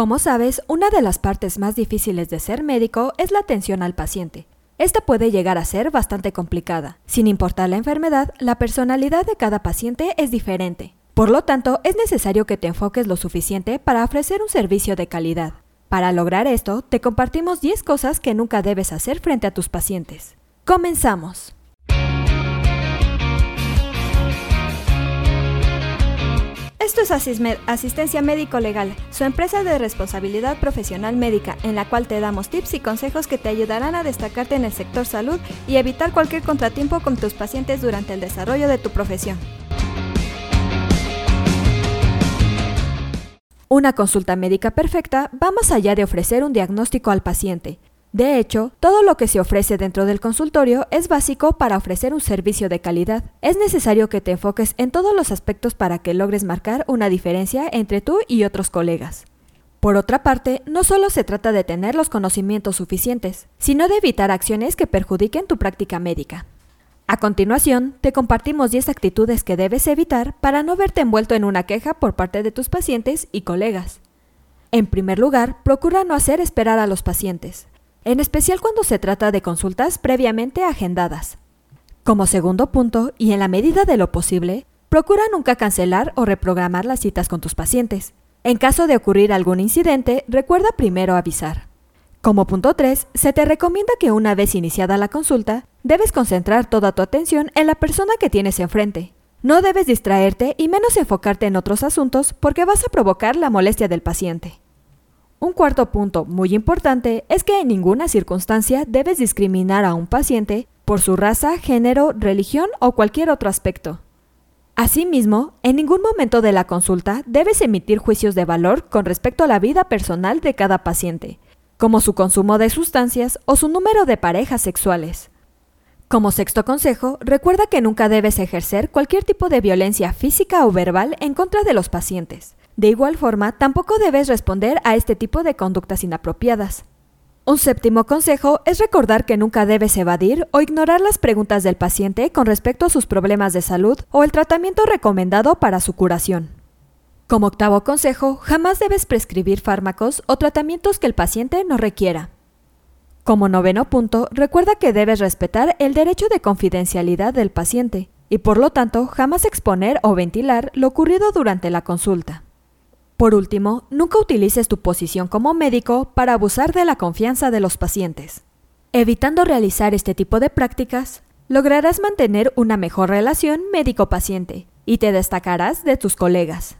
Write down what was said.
Como sabes, una de las partes más difíciles de ser médico es la atención al paciente. Esta puede llegar a ser bastante complicada. Sin importar la enfermedad, la personalidad de cada paciente es diferente. Por lo tanto, es necesario que te enfoques lo suficiente para ofrecer un servicio de calidad. Para lograr esto, te compartimos 10 cosas que nunca debes hacer frente a tus pacientes. Comenzamos. Esto es Asistencia Médico Legal, su empresa de responsabilidad profesional médica, en la cual te damos tips y consejos que te ayudarán a destacarte en el sector salud y evitar cualquier contratiempo con tus pacientes durante el desarrollo de tu profesión. Una consulta médica perfecta va más allá de ofrecer un diagnóstico al paciente. De hecho, todo lo que se ofrece dentro del consultorio es básico para ofrecer un servicio de calidad. Es necesario que te enfoques en todos los aspectos para que logres marcar una diferencia entre tú y otros colegas. Por otra parte, no solo se trata de tener los conocimientos suficientes, sino de evitar acciones que perjudiquen tu práctica médica. A continuación, te compartimos 10 actitudes que debes evitar para no verte envuelto en una queja por parte de tus pacientes y colegas. En primer lugar, procura no hacer esperar a los pacientes en especial cuando se trata de consultas previamente agendadas. Como segundo punto, y en la medida de lo posible, procura nunca cancelar o reprogramar las citas con tus pacientes. En caso de ocurrir algún incidente, recuerda primero avisar. Como punto 3, se te recomienda que una vez iniciada la consulta, debes concentrar toda tu atención en la persona que tienes enfrente. No debes distraerte y menos enfocarte en otros asuntos porque vas a provocar la molestia del paciente. Un cuarto punto muy importante es que en ninguna circunstancia debes discriminar a un paciente por su raza, género, religión o cualquier otro aspecto. Asimismo, en ningún momento de la consulta debes emitir juicios de valor con respecto a la vida personal de cada paciente, como su consumo de sustancias o su número de parejas sexuales. Como sexto consejo, recuerda que nunca debes ejercer cualquier tipo de violencia física o verbal en contra de los pacientes. De igual forma, tampoco debes responder a este tipo de conductas inapropiadas. Un séptimo consejo es recordar que nunca debes evadir o ignorar las preguntas del paciente con respecto a sus problemas de salud o el tratamiento recomendado para su curación. Como octavo consejo, jamás debes prescribir fármacos o tratamientos que el paciente no requiera. Como noveno punto, recuerda que debes respetar el derecho de confidencialidad del paciente y por lo tanto jamás exponer o ventilar lo ocurrido durante la consulta. Por último, nunca utilices tu posición como médico para abusar de la confianza de los pacientes. Evitando realizar este tipo de prácticas, lograrás mantener una mejor relación médico-paciente y te destacarás de tus colegas.